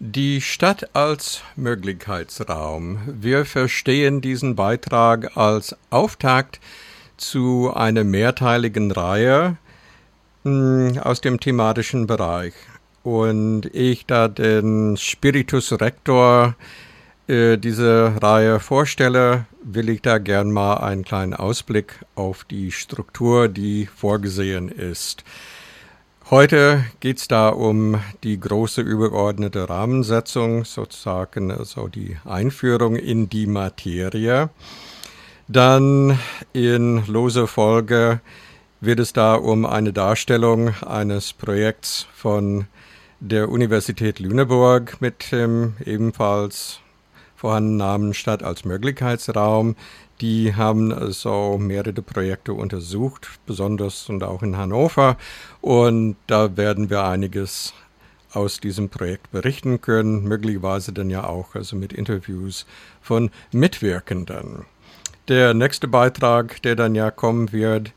Die Stadt als Möglichkeitsraum. Wir verstehen diesen Beitrag als Auftakt zu einer mehrteiligen Reihe hm, aus dem thematischen Bereich. Und ich da den Spiritus Rector äh, diese Reihe vorstelle, will ich da gern mal einen kleinen Ausblick auf die Struktur, die vorgesehen ist. Heute geht es da um die große übergeordnete Rahmensetzung, sozusagen also die Einführung in die Materie. Dann in loser Folge wird es da um eine Darstellung eines Projekts von der Universität Lüneburg mit dem ebenfalls vorhandenen Namen Stadt als Möglichkeitsraum. Die haben so mehrere Projekte untersucht, besonders und auch in Hannover. Und da werden wir einiges aus diesem Projekt berichten können, möglicherweise dann ja auch also mit Interviews von Mitwirkenden. Der nächste Beitrag, der dann ja kommen wird,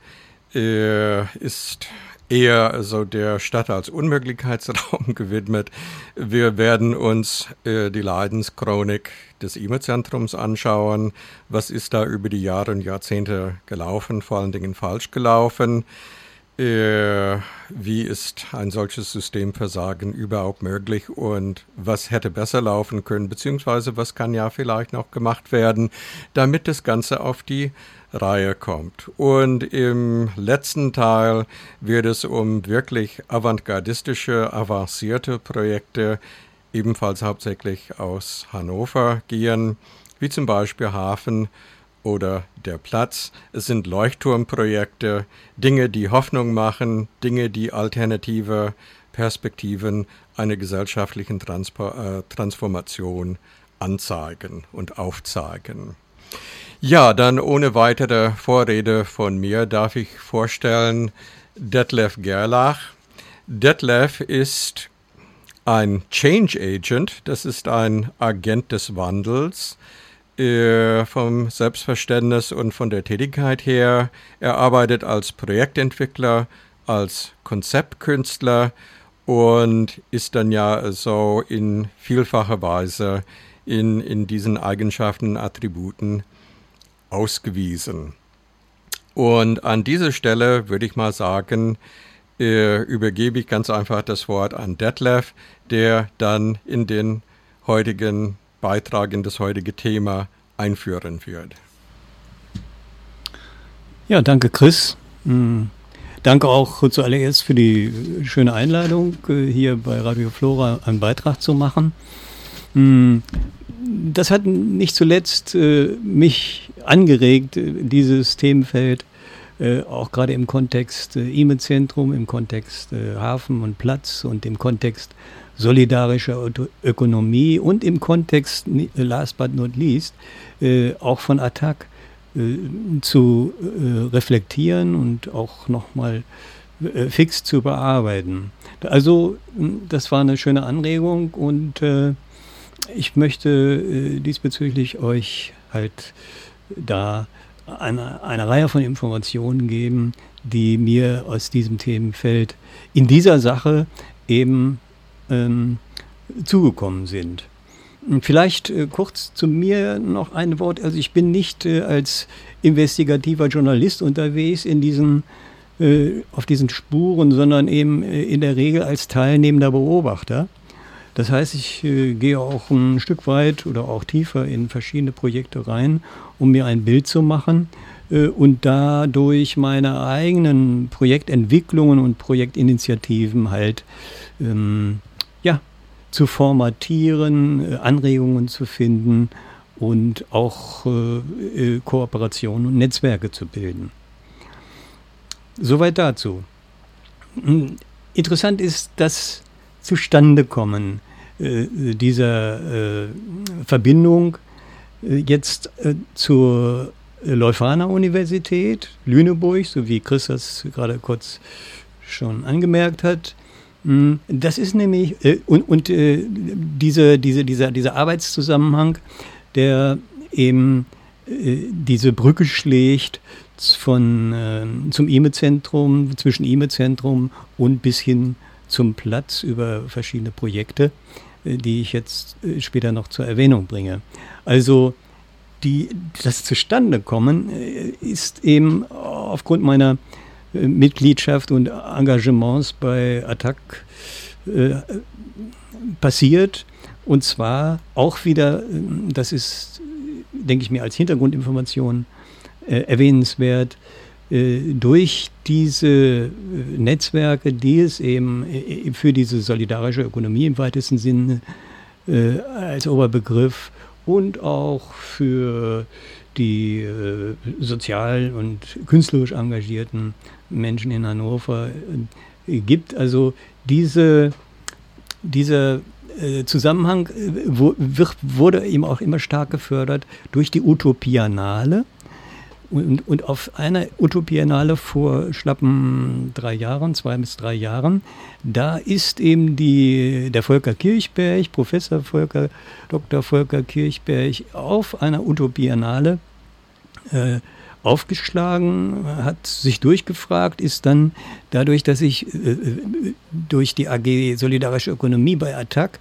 äh, ist eher also der Stadt als Unmöglichkeitsraum gewidmet. Wir werden uns äh, die Leidenschronik des E-Mail-Zentrums anschauen. Was ist da über die Jahre und Jahrzehnte gelaufen, vor allen Dingen falsch gelaufen? Äh, wie ist ein solches Systemversagen überhaupt möglich und was hätte besser laufen können, beziehungsweise was kann ja vielleicht noch gemacht werden, damit das Ganze auf die Reihe kommt. Und im letzten Teil wird es um wirklich avantgardistische, avancierte Projekte, ebenfalls hauptsächlich aus Hannover gehen, wie zum Beispiel Hafen oder der Platz. Es sind Leuchtturmprojekte, Dinge, die Hoffnung machen, Dinge, die alternative Perspektiven einer gesellschaftlichen Transpo äh, Transformation anzeigen und aufzeigen. Ja, dann ohne weitere Vorrede von mir darf ich vorstellen Detlef Gerlach. Detlef ist ein Change Agent, das ist ein Agent des Wandels äh, vom Selbstverständnis und von der Tätigkeit her. Er arbeitet als Projektentwickler, als Konzeptkünstler und ist dann ja so in vielfacher Weise in, in diesen Eigenschaften, Attributen ausgewiesen. Und an dieser Stelle würde ich mal sagen, äh, übergebe ich ganz einfach das Wort an Detlef, der dann in den heutigen Beitrag, in das heutige Thema einführen wird. Ja, danke Chris. Mhm. Danke auch zuallererst für die schöne Einladung, äh, hier bei Radio Flora einen Beitrag zu machen. Das hat nicht zuletzt äh, mich angeregt, äh, dieses Themenfeld, äh, auch gerade im Kontext äh, E-Mail-Zentrum, im Kontext äh, Hafen und Platz und im Kontext solidarischer Ökonomie und im Kontext, last but not least, äh, auch von Attac zu reflektieren und auch nochmal fix zu bearbeiten. Also das war eine schöne Anregung und ich möchte äh, diesbezüglich euch halt da eine, eine Reihe von Informationen geben, die mir aus diesem Themenfeld in dieser Sache eben ähm, zugekommen sind. Vielleicht äh, kurz zu mir noch ein Wort. Also ich bin nicht äh, als investigativer Journalist unterwegs in diesen, äh, auf diesen Spuren, sondern eben äh, in der Regel als teilnehmender Beobachter. Das heißt, ich äh, gehe auch ein Stück weit oder auch tiefer in verschiedene Projekte rein, um mir ein Bild zu machen äh, und dadurch meine eigenen Projektentwicklungen und Projektinitiativen halt ähm, ja, zu formatieren, äh, Anregungen zu finden und auch äh, äh Kooperationen und Netzwerke zu bilden. Soweit dazu. Hm, interessant ist das Zustandekommen dieser äh, Verbindung äh, jetzt zur Leuphana Universität Lüneburg, so wie Chris das gerade kurz schon angemerkt hat. Hm, das ist nämlich, und, und diese, diese, dieser, dieser Arbeitszusammenhang, der eben diese Brücke schlägt von, zum IME-Zentrum, zwischen IME-Zentrum und bis hin zum Platz über verschiedene Projekte, äh, die ich jetzt äh, später noch zur Erwähnung bringe. Also die, das Zustandekommen äh, ist eben aufgrund meiner Mitgliedschaft und Engagements bei Attac äh, passiert. Und zwar auch wieder, das ist, denke ich mir, als Hintergrundinformation äh, erwähnenswert, äh, durch diese äh, Netzwerke, die es eben äh, für diese solidarische Ökonomie im weitesten Sinne äh, als Oberbegriff und auch für die äh, sozial und künstlerisch engagierten Menschen in Hannover äh, gibt. Also diese, dieser äh, Zusammenhang wurde eben auch immer stark gefördert durch die Utopianale. Und, und auf einer Utopianale vor schlappen drei Jahren, zwei bis drei Jahren, da ist eben die, der Volker Kirchberg, Professor Volker, Dr. Volker Kirchberg, auf einer Utopianale äh, aufgeschlagen, hat sich durchgefragt, ist dann dadurch, dass ich äh, durch die AG Solidarische Ökonomie bei Attac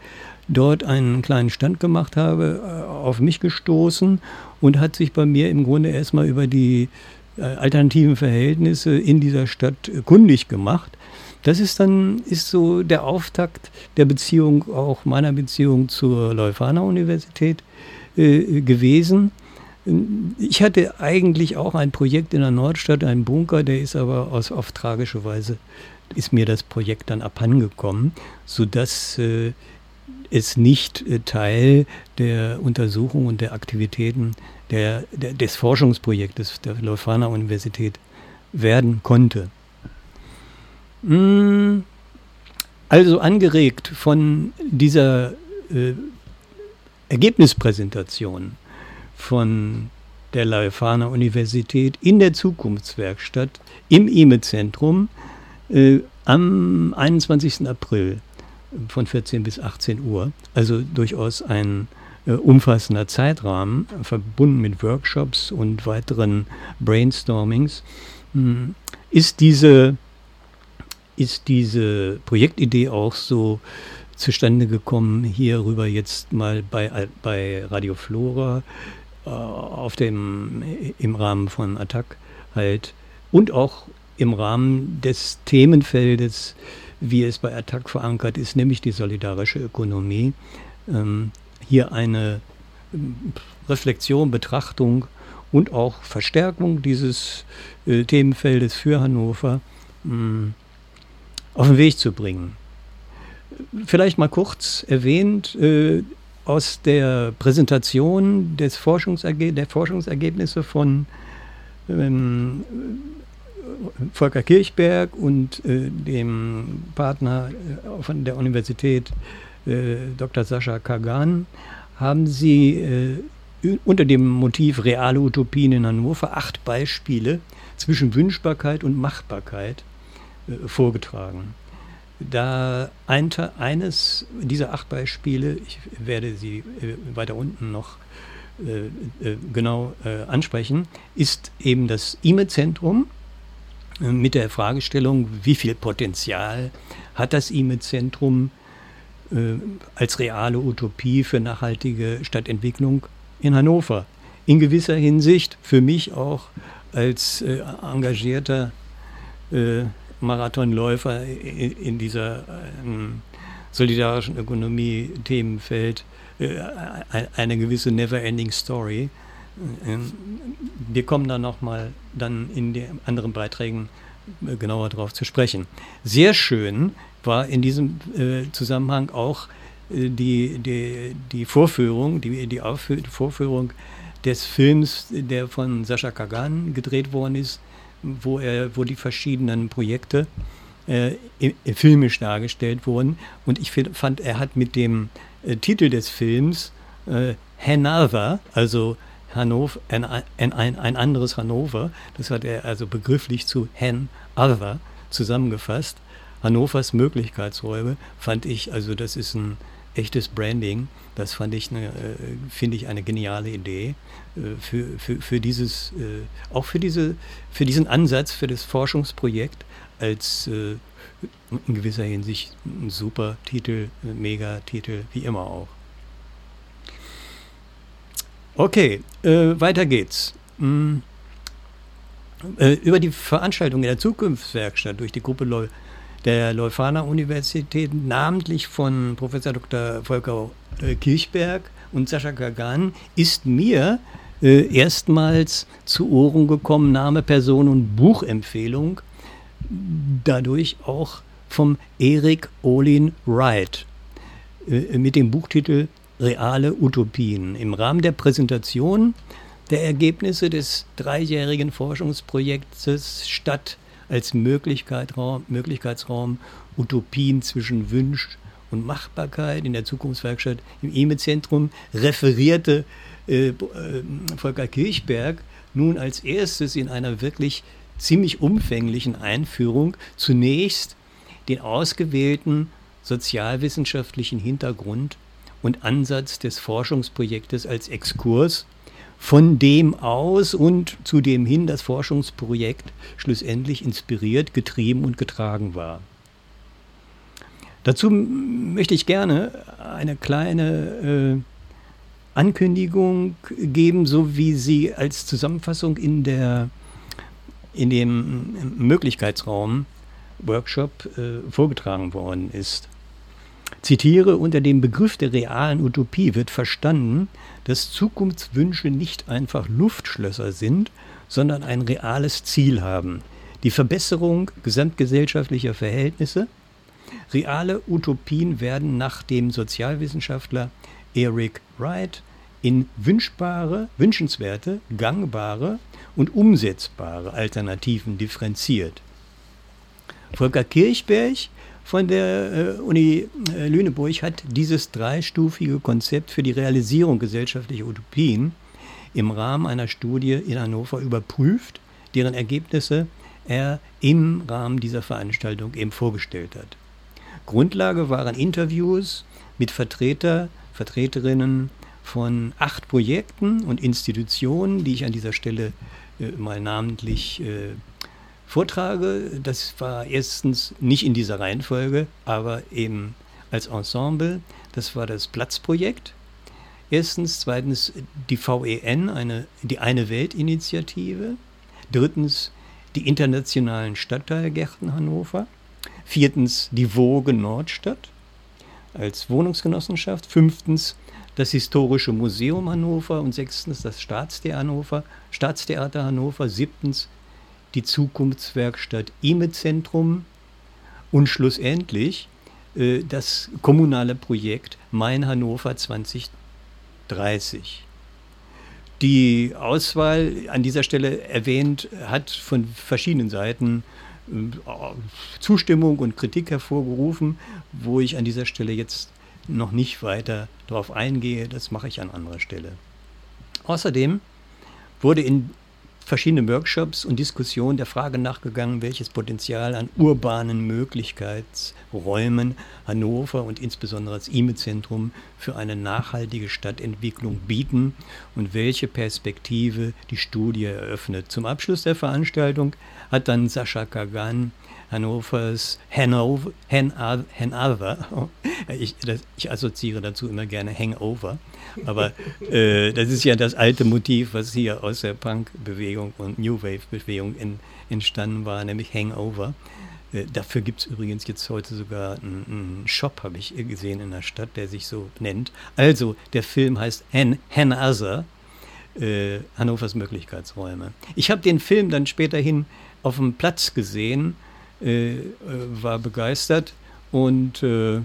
dort einen kleinen Stand gemacht habe, äh, auf mich gestoßen und hat sich bei mir im Grunde erstmal über die äh, alternativen Verhältnisse in dieser Stadt kundig gemacht. Das ist dann ist so der Auftakt der Beziehung, auch meiner Beziehung zur Leuphana Universität äh, gewesen. Ich hatte eigentlich auch ein Projekt in der Nordstadt, einen Bunker, der ist aber aus, auf tragische Weise, ist mir das Projekt dann abhandengekommen, sodass äh, es nicht äh, Teil der Untersuchung und der Aktivitäten der, der, des Forschungsprojektes der Leuphana Universität werden konnte. Hm, also angeregt von dieser äh, Ergebnispräsentation von der Leuphana Universität in der Zukunftswerkstatt im IME-Zentrum äh, am 21. April von 14 bis 18 Uhr. Also durchaus ein äh, umfassender Zeitrahmen, verbunden mit Workshops und weiteren Brainstormings. Hm, ist diese, ist diese Projektidee auch so zustande gekommen, hierüber jetzt mal bei, bei Radio Flora äh, auf dem, im Rahmen von Attac halt und auch im Rahmen des Themenfeldes, wie es bei Attac verankert ist, nämlich die solidarische Ökonomie, ähm, hier eine ähm, Reflexion, Betrachtung und auch Verstärkung dieses äh, Themenfeldes für Hannover mh, mm, auf den Weg zu bringen. Vielleicht mal kurz erwähnt, äh, aus der Präsentation des Forschungserge der Forschungsergebnisse von ähm, Volker Kirchberg und äh, dem Partner äh, von der Universität äh, Dr. Sascha Kagan haben sie äh, unter dem Motiv reale Utopien in Hannover acht Beispiele zwischen Wünschbarkeit und Machbarkeit vorgetragen. Da ein, eines dieser acht Beispiele, ich werde sie weiter unten noch genau ansprechen, ist eben das IME-Zentrum mit der Fragestellung, wie viel Potenzial hat das IME-Zentrum äh, als reale Utopie für nachhaltige Stadtentwicklung in Hannover. In gewisser Hinsicht für mich auch als engagierter Marathonläufer in, in dieser ähm, solidarischen Ökonomie-Themenfeld äh, eine gewisse never-ending Story. Ähm, wir kommen da nochmal dann in den anderen Beiträgen äh, genauer drauf zu sprechen. Sehr schön war in diesem äh, Zusammenhang auch äh, die, die, die Vorführung, die, die Vorführung des Films, der von Sascha Kagan gedreht worden ist, wo, er, wo die verschiedenen Projekte äh, filmisch dargestellt wurden. Und ich fand, er hat mit dem Titel des Films äh, Hanover, also Hannover, ein, ein, ein, anderes Hannover, das hat er also begrifflich zu Hanover zusammengefasst. Hannovers Möglichkeitsräume fand ich, also das ist ein echtes Branding. Das fand ich, eine, äh, finde ich, eine geniale Idee äh, für, für, für dieses, äh, auch für diese, für diesen Ansatz, für das Forschungsprojekt als in gewisser Hinsicht ein super Titel, ein Megatitel, wie immer auch. Okay, äh, weiter geht's. Hm. Äh, über die Veranstaltung in der Zukunftswerkstatt durch die Gruppe Leu der Leuphana Universität, namentlich von Professor Dr. Volker äh, Kirchberg und Sascha Kagan, ist mir äh, erstmals zu Ohren gekommen, Name, Person und Buchempfehlung, dadurch auch vom Erik Olin Wright äh, mit dem Buchtitel Reale Utopien. Im Rahmen der Präsentation der Ergebnisse des dreijährigen Forschungsprojektes Stadt als Möglichkeitsraum, Möglichkeitsraum Utopien zwischen Wünsch und Machbarkeit in der Zukunftswerkstatt im EME-Zentrum referierte äh, äh, Volker Kirchberg nun als erstes in einer wirklich ziemlich umfänglichen Einführung zunächst den ausgewählten sozialwissenschaftlichen Hintergrund und Ansatz des Forschungsprojektes als Exkurs von dem aus und zu dem hin das Forschungsprojekt schlussendlich inspiriert, getrieben und getragen war. Dazu möchte ich gerne eine kleine äh, Ankündigung geben, so wie sie als Zusammenfassung in, der, in dem Möglichkeitsraum Workshop äh, vorgetragen worden ist. Zitiere, unter dem Begriff der realen Utopie wird verstanden, dass Zukunftswünsche nicht einfach Luftschlösser sind, sondern ein reales Ziel haben. Die Verbesserung gesamtgesellschaftlicher Verhältnisse. Reale Utopien werden nach dem Sozialwissenschaftler Eric Wright in wünschbare, wünschenswerte, gangbare und umsetzbare Alternativen differenziert. Volker Kirchberg von der äh, Uni äh, Lüneburg hat dieses dreistufige Konzept für die Realisierung gesellschaftlicher Utopien im Rahmen einer Studie in Hannover überprüft, deren Ergebnisse er im Rahmen dieser Veranstaltung eben vorgestellt hat. Grundlage waren Interviews mit Vertreter, Vertreterinnen von acht Projekten und Institutionen, die ich an dieser Stelle äh, mal namentlich äh, vortrage. Das war erstens nicht in dieser Reihenfolge, aber eben als Ensemble. Das war das Platzprojekt. Erstens, zweitens die VEN, eine, die Eine Welt-Initiative. Drittens die internationalen Stadtteilgärten Hannover. Viertens die Woge Nordstadt als Wohnungsgenossenschaft. Fünftens das Historische Museum Hannover und sechstens das Staatstheater Hannover. Staatstheater Hannover. Siebtens die Zukunftswerkstatt IME-Zentrum und schlussendlich äh, das kommunale Projekt Mein Hannover 2030. Die Auswahl an dieser Stelle erwähnt hat von verschiedenen Seiten äh, Zustimmung und Kritik hervorgerufen, wo ich an dieser Stelle jetzt noch nicht weiter darauf eingehe. Das mache ich an anderer Stelle. Außerdem wurde in verschiedene Workshops und Diskussionen der Frage nachgegangen, welches Potenzial an urbanen Möglichkeitsräumen Hannover und insbesondere das IME-Zentrum für eine nachhaltige Stadtentwicklung bieten und welche Perspektive die Studie eröffnet. Zum Abschluss der Veranstaltung hat dann Sascha Kagan Hannovers Hanover, Hanover, ich, das, ich assoziiere dazu immer gerne Hangover, aber äh, das ist ja das alte Motiv, was hier aus der Punk-Bewegung und New Wave-Bewegung entstanden war, nämlich Hangover. Äh, dafür gibt es übrigens jetzt heute sogar einen, Shop, habe ich gesehen in der Stadt, der sich so nennt. Also, der Film heißt Han, Hanover, äh, Hannovers Möglichkeitsräume. Ich habe den Film dann späterhin auf dem Platz gesehen äh, war begeistert und äh,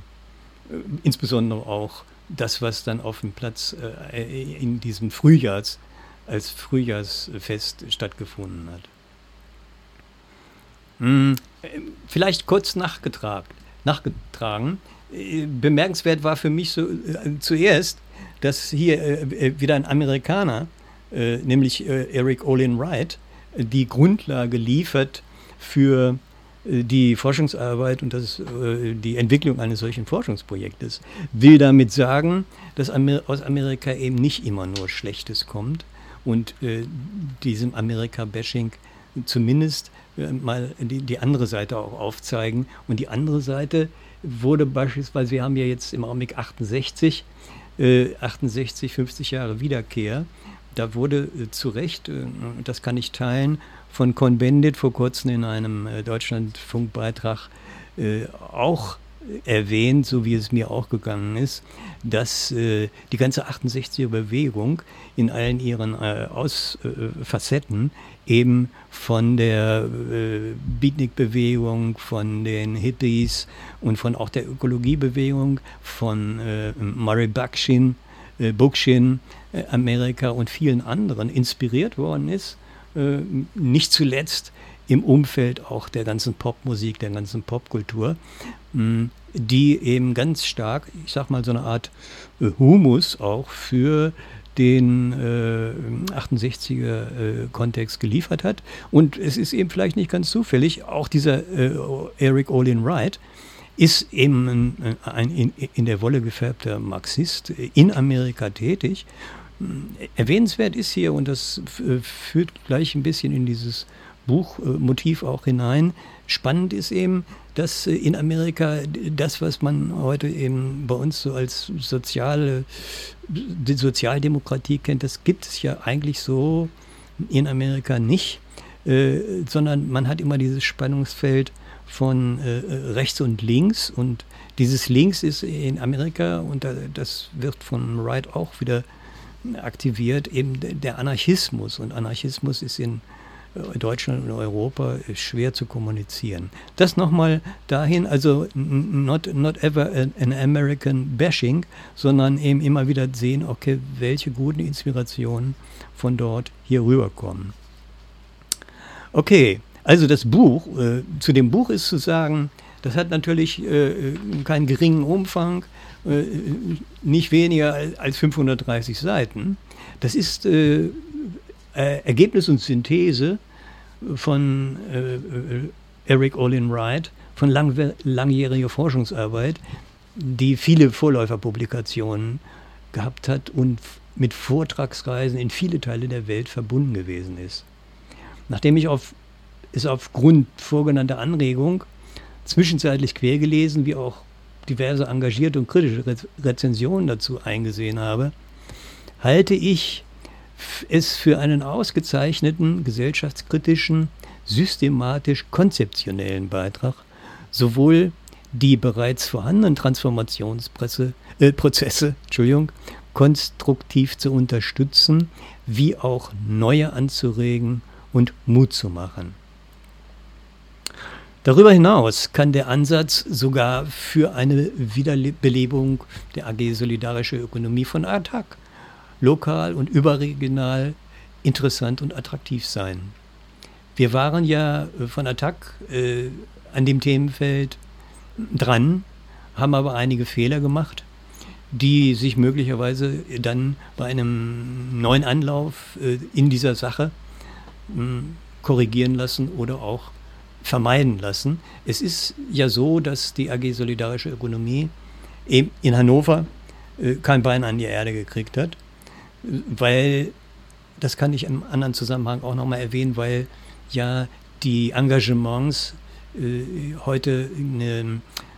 insbesondere auch das, was dann auf dem Platz äh, in diesem Frühjahrs als Frühjahrsfest stattgefunden hat. Hm, vielleicht kurz nachgetragen. nachgetragen. Bemerkenswert war für mich so, äh, zuerst, dass hier äh, wieder ein Amerikaner, nämlich Eric Olin Wright, die Grundlage liefert für die Forschungsarbeit und das, äh, die Entwicklung eines solchen Forschungsprojektes will damit sagen, dass aus Amerika eben nicht immer nur Schlechtes kommt und äh, diesem Amerika-Bashing zumindest äh, mal die, andere Seite auch aufzeigen. Und die andere Seite wurde beispielsweise, wir haben ja jetzt im Augenblick 68, äh, 68, 50 Jahre Wiederkehr. Da wurde äh, zu Recht, äh, das kann ich teilen, von Cohn-Bendit vor kurzem in einem äh, Deutschlandfunkbeitrag äh, auch erwähnt, so wie es mir auch gegangen ist, dass äh, die ganze 68er Bewegung in allen ihren äh, Aus, äh, Facetten eben von der äh, Beatnik-Bewegung, von den Hippies und von auch der Ökologiebewegung, von äh, Murray Bookchin, äh, äh, Amerika und vielen anderen inspiriert worden ist, nicht zuletzt im Umfeld auch der ganzen Popmusik, der ganzen Popkultur, die eben ganz stark, ich sag mal, so eine Art äh, Humus auch für den äh, 68er äh, geliefert hat. Und es ist eben vielleicht nicht ganz zufällig, auch dieser äh, Eric Olin Wright ist eben ein, ein in, in, der Wolle gefärbter Marxist in Amerika tätig. Erwähnenswert ist hier, und das führt gleich ein bisschen in dieses Buchmotiv auch hinein. Spannend ist eben, dass äh, in Amerika das, was man heute eben bei uns so als soziale Sozialdemokratie kennt, das gibt es ja eigentlich so in Amerika nicht, äh, sondern man hat immer dieses Spannungsfeld von äh, rechts und links und dieses Links ist in Amerika und das wird von Wright auch wieder aktiviert, eben der Anarchismus und Anarchismus ist in Deutschland und Europa ist schwer zu kommunizieren. Das nochmal dahin, also not, not ever an American bashing, sondern eben immer wieder sehen, okay, welche guten Inspirationen von dort hier rüberkommen. Okay, also das Buch, äh, zu dem Buch ist zu sagen, das hat natürlich äh, keinen geringen Umfang, äh, nicht weniger als 530 Seiten. Das ist äh, äh, Ergebnis und Synthese von äh, äh Eric Olin Wright, von lang, langjähriger Forschungsarbeit, die viele Vorläuferpublikationen gehabt hat und mit Vortragsreisen in viele Teile der Welt verbunden gewesen ist. Nachdem ich auf, es aufgrund vorgenannter Anregung zwischenzeitlich quer gelesen, wie auch diverse engagierte und kritische Rezensionen dazu eingesehen habe, halte ich es für einen ausgezeichneten, gesellschaftskritischen, systematisch konzeptionellen Beitrag sowohl die bereits vorhandenen Transformationsprozesse äh, konstruktiv zu unterstützen, wie auch neue anzuregen und Mut zu machen. Darüber hinaus kann der Ansatz sogar für eine Wiederbelebung der AG Solidarische Ökonomie von ATTAC lokal und überregional interessant und attraktiv sein. Wir waren ja äh, von Attac äh, an dem Themenfeld dran, haben aber einige Fehler gemacht, die sich möglicherweise dann bei einem neuen Anlauf äh, in dieser Sache mh, hm, korrigieren lassen oder auch vermeiden lassen. Es ist ja so, dass die AG Solidarische Ökonomie in Hannover äh, kein Bein an die Erde gekriegt hat weil, das kann ich im anderen Zusammenhang auch nochmal erwähnen, weil ja die Engagements äh, heute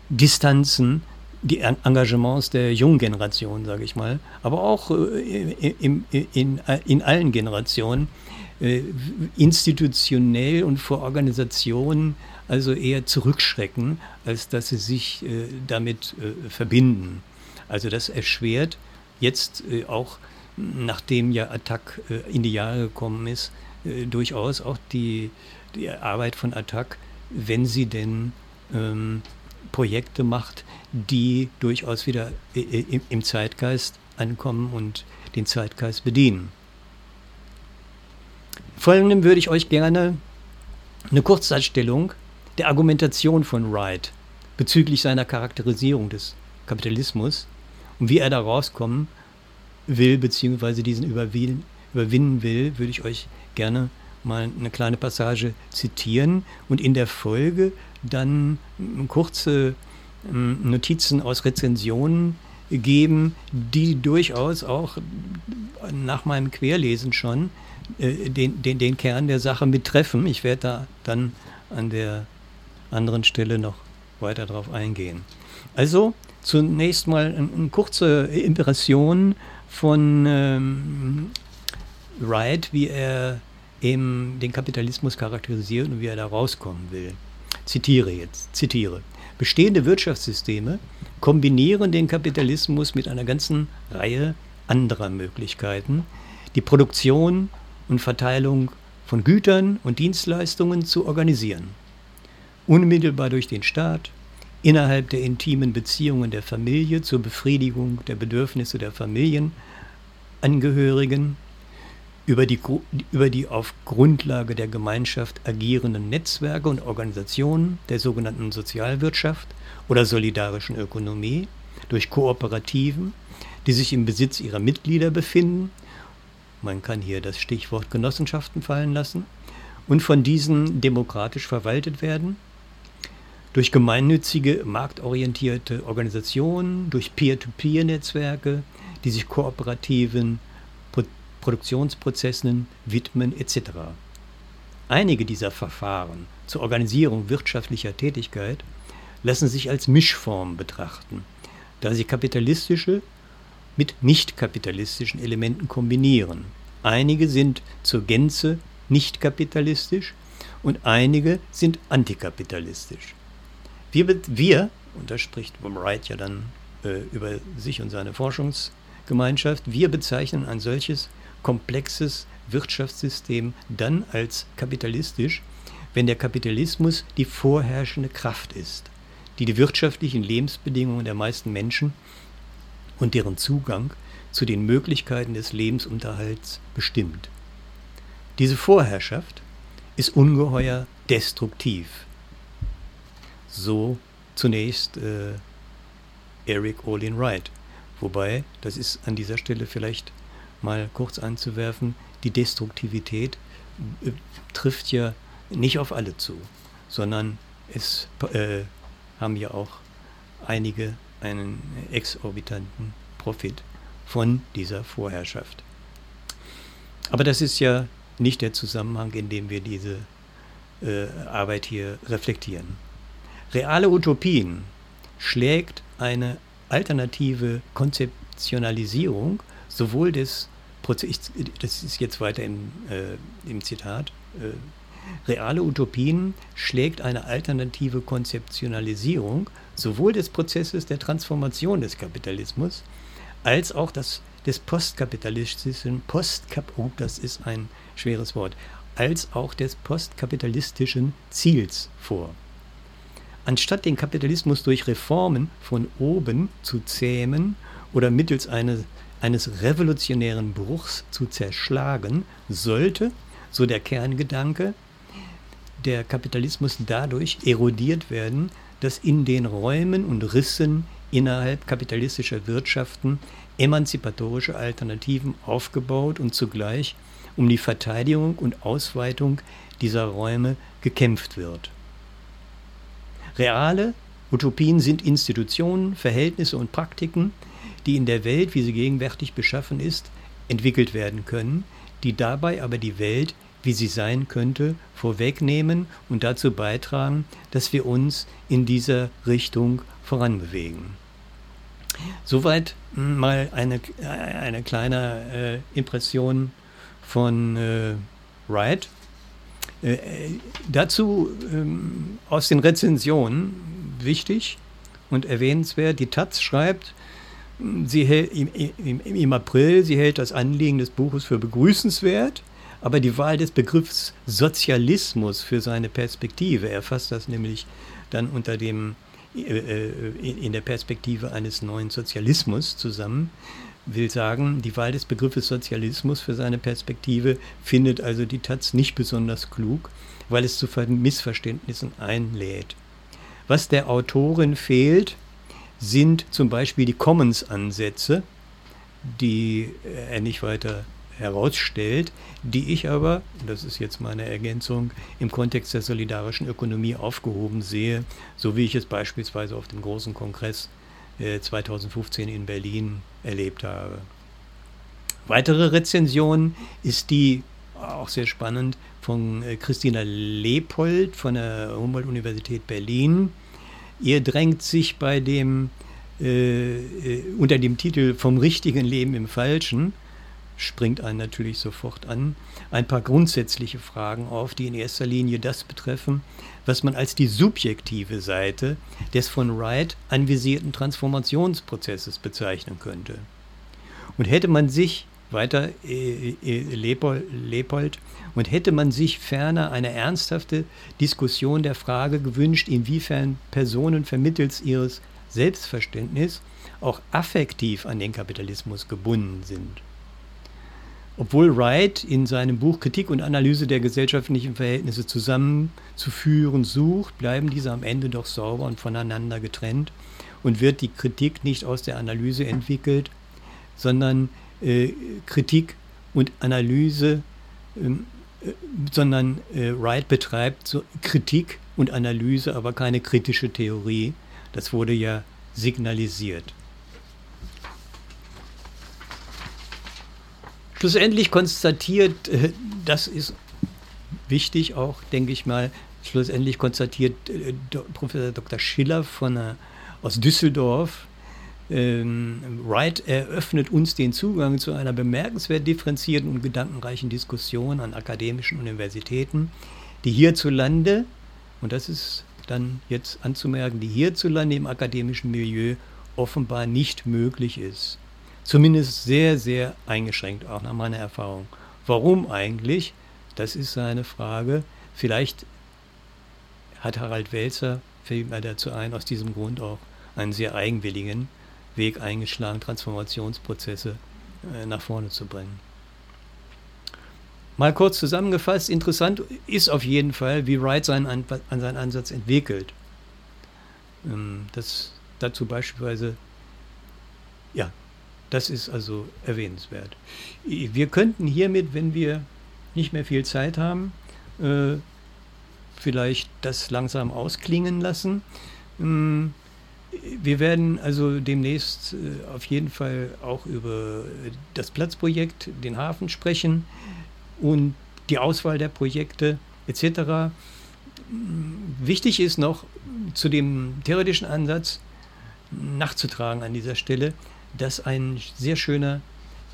Distanzen, die Engagements der jungen Generation, sage ich mal, aber auch äh, in, in, in allen Generationen, institutionell und vor Organisationen also eher zurückschrecken, als dass sie sich äh, damit äh, verbinden. Also das erschwert jetzt äh, auch nachdem ja Attac äh, in die Jahre gekommen ist, äh, durchaus auch die, die Arbeit von Attac, wenn sie denn ähm, Projekte macht, die durchaus wieder im Zeitgeist ankommen und den Zeitgeist bedienen. Folgendem würde ich euch gerne eine Kurzdarstellung der Argumentation von Wright bezüglich seiner Charakterisierung des Kapitalismus und wie er da rauskommen will, beziehungsweise diesen überwinden, will, würde ich euch gerne mal eine kleine Passage zitieren und in der Folge dann kurze ähm, Notizen aus Rezensionen geben, die durchaus auch nach meinem Querlesen schon äh, den, den, den Kern der Sache mittreffen. Ich werde da dann an der anderen Stelle noch weiter darauf eingehen. Also zunächst mal eine, kurze Impression von ähm, Wright, wie er eben den Kapitalismus charakterisiert und wie er da rauskommen will. Zitiere jetzt, zitiere. Bestehende Wirtschaftssysteme kombinieren den Kapitalismus mit einer ganzen Reihe anderer Möglichkeiten, die Produktion und Verteilung von Gütern und Dienstleistungen zu organisieren. Unmittelbar durch den Staat, innerhalb der intimen Beziehungen der Familie zur Befriedigung der Bedürfnisse der Familienangehörigen, über die, über die auf Grundlage der Gemeinschaft agierenden Netzwerke und Organisationen der sogenannten Sozialwirtschaft oder solidarischen Ökonomie, durch Kooperativen, die sich im Besitz ihrer Mitglieder befinden, man kann hier das Stichwort Genossenschaften fallen lassen, und von diesen demokratisch verwaltet werden, durch gemeinnützige, marktorientierte Organisationen, durch Peer-to-Peer-Netzwerke, die sich kooperativen Pro Produktionsprozessen widmen etc. Einige dieser Verfahren zur Organisierung wirtschaftlicher Tätigkeit lassen sich als Mischform betrachten, da sie kapitalistische mit nicht kapitalistischen Elementen kombinieren. Einige sind zur Gänze nicht kapitalistisch und einige sind antikapitalistisch. Wir, wir und da spricht Wright ja dann äh, über sich und seine Forschungsgemeinschaft, wir bezeichnen ein solches komplexes Wirtschaftssystem dann als kapitalistisch, wenn der Kapitalismus die vorherrschende Kraft ist, die die wirtschaftlichen Lebensbedingungen der meisten Menschen und deren Zugang zu den Möglichkeiten des Lebensunterhalts bestimmt. Diese Vorherrschaft ist ungeheuer destruktiv so zunächst äh, Eric Olin Wright. Wobei, das ist an dieser Stelle vielleicht mal kurz anzuwerfen, die Destruktivität äh, trifft ja nicht auf alle zu, sondern es äh, haben ja auch einige einen exorbitanten Profit von dieser Vorherrschaft. Aber das ist ja nicht der Zusammenhang, in dem wir diese äh, Arbeit hier reflektieren. Reale Utopien schlägt eine alternative Konzeptionalisierung sowohl des Prozesses, das ist jetzt weiter im, äh, im Zitat, äh, reale Utopien schlägt eine alternative Konzeptionalisierung sowohl des Prozesses der Transformation des Kapitalismus als auch das, des postkapitalistischen, Postkap, oh, das ist ein schweres Wort, als auch des postkapitalistischen Ziels vor. Anstatt den Kapitalismus durch Reformen von oben zu zähmen oder mittels eine, eines revolutionären Bruchs zu zerschlagen, sollte, so der Kerngedanke, der Kapitalismus dadurch erodiert werden, dass in den Räumen und Rissen innerhalb kapitalistischer Wirtschaften emanzipatorische Alternativen aufgebaut und zugleich um die Verteidigung und Ausweitung dieser Räume gekämpft wird. Reale Utopien sind Institutionen, Verhältnisse und Praktiken, die in der Welt, wie sie gegenwärtig beschaffen ist, entwickelt werden können, die dabei aber die Welt, wie sie sein könnte, vorwegnehmen und dazu beitragen, dass wir uns in dieser Richtung voranbewegen. Soweit hm, mal eine, eine kleine äh, Impression von äh, Wright. Äh, dazu ähm, aus den Rezensionen wichtig und erwähnenswert, die Taz schreibt, sie hält, im, im, im April, sie hält das Anliegen des Buches für begrüßenswert, aber die Wahl des Begriffs Sozialismus für seine Perspektive, er fasst das nämlich dann unter dem äh, äh, in der Perspektive eines neuen Sozialismus zusammen, will sagen, die Wahl des Begriffes Sozialismus für seine Perspektive findet also die Taz nicht besonders klug, weil es zu Missverständnissen einlädt. Was der Autorin fehlt, sind zum Beispiel die Commons-Ansätze, die er nicht weiter herausstellt, die ich aber, das ist jetzt meine Ergänzung, im Kontext der solidarischen Ökonomie aufgehoben sehe, so wie ich es beispielsweise auf dem großen Kongress 2015 äh, in Berlin erlebt habe. Weitere Rezension ist die auch sehr spannend, von äh, Christina Leopold von der Humboldt-Universität Berlin. Ihr drängt sich bei dem äh, äh, unter dem Titel Vom richtigen Leben im Falschen springt einen natürlich sofort an, ein paar grundsätzliche Fragen auf, die in erster Linie das betreffen, was man als die subjektive Seite des von Wright anvisierten Transformationsprozesses bezeichnen könnte. Und hätte man sich weiter äh, äh, Leopold, und hätte man sich ferner eine ernsthafte Diskussion der Frage gewünscht, inwiefern Personen vermittels ihres Selbstverständnis auch affektiv an den Kapitalismus gebunden sind. Obwohl Wright in seinem Buch Kritik und Analyse der gesellschaftlichen Verhältnisse zusammenzuführen sucht, bleiben diese am Ende doch sauber und voneinander getrennt und wird die Kritik nicht aus der Analyse entwickelt, sondern äh, Kritik und Analyse, ähm, äh, sondern äh, Wright betreibt so Kritik und Analyse, aber keine kritische Theorie. Das wurde ja signalisiert. Schlussendlich konstatiert, äh, das ist wichtig auch, denke ich mal, schlussendlich konstatiert äh, Professor Dr. Schiller von, äh, aus Düsseldorf, ähm, Wright eröffnet uns den Zugang zu einer bemerkenswert differenzierten und gedankenreichen Diskussion an akademischen Universitäten, die hierzulande, und das ist dann jetzt anzumerken, die hierzulande im akademischen Milieu offenbar nicht möglich ist. Zumindest sehr, sehr eingeschränkt, auch nach meiner Erfahrung. Warum eigentlich? Das ist seine Frage. Vielleicht hat Harald Welzer, fällt mir dazu ein, aus diesem Grund auch einen sehr eigenwilligen Weg eingeschlagen, Transformationsprozesse äh, nach vorne zu bringen. Mal kurz zusammengefasst, interessant ist auf jeden Fall, wie Wright seinen, an, seinen Ansatz entwickelt. Ähm, das dazu beispielsweise, ja, das ist also erwähnenswert. Wir könnten hiermit, wenn wir nicht mehr viel Zeit haben, äh, vielleicht das langsam ausklingen lassen. Ähm, wir werden also demnächst äh, auf jeden Fall auch über das Platzprojekt, den Hafen sprechen und die Auswahl der Projekte etc. Wichtig ist noch zu dem theoretischen Ansatz nachzutragen an dieser Stelle, dass ein sehr schöner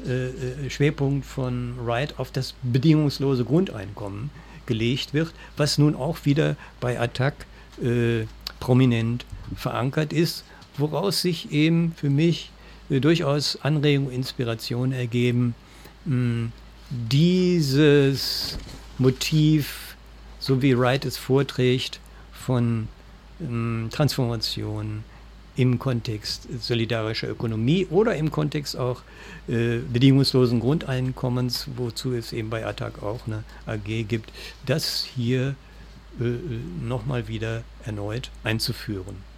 äh, äh, Schwerpunkt von Wright auf das bedingungslose Grundeinkommen gelegt wird, was nun auch wieder bei Attac äh, prominent verankert ist, woraus sich eben für mich äh, durchaus Anregungen, Inspiration ergeben, mh, dieses Motiv, so wie Wright es vorträgt, von ähm, Transformation im Kontext solidarischer Ökonomie oder im Kontext auch äh, bedingungslosen Grundeinkommens, wozu es eben bei ATTAC auch eine AG gibt, das hier äh, nochmal wieder erneut einzuführen.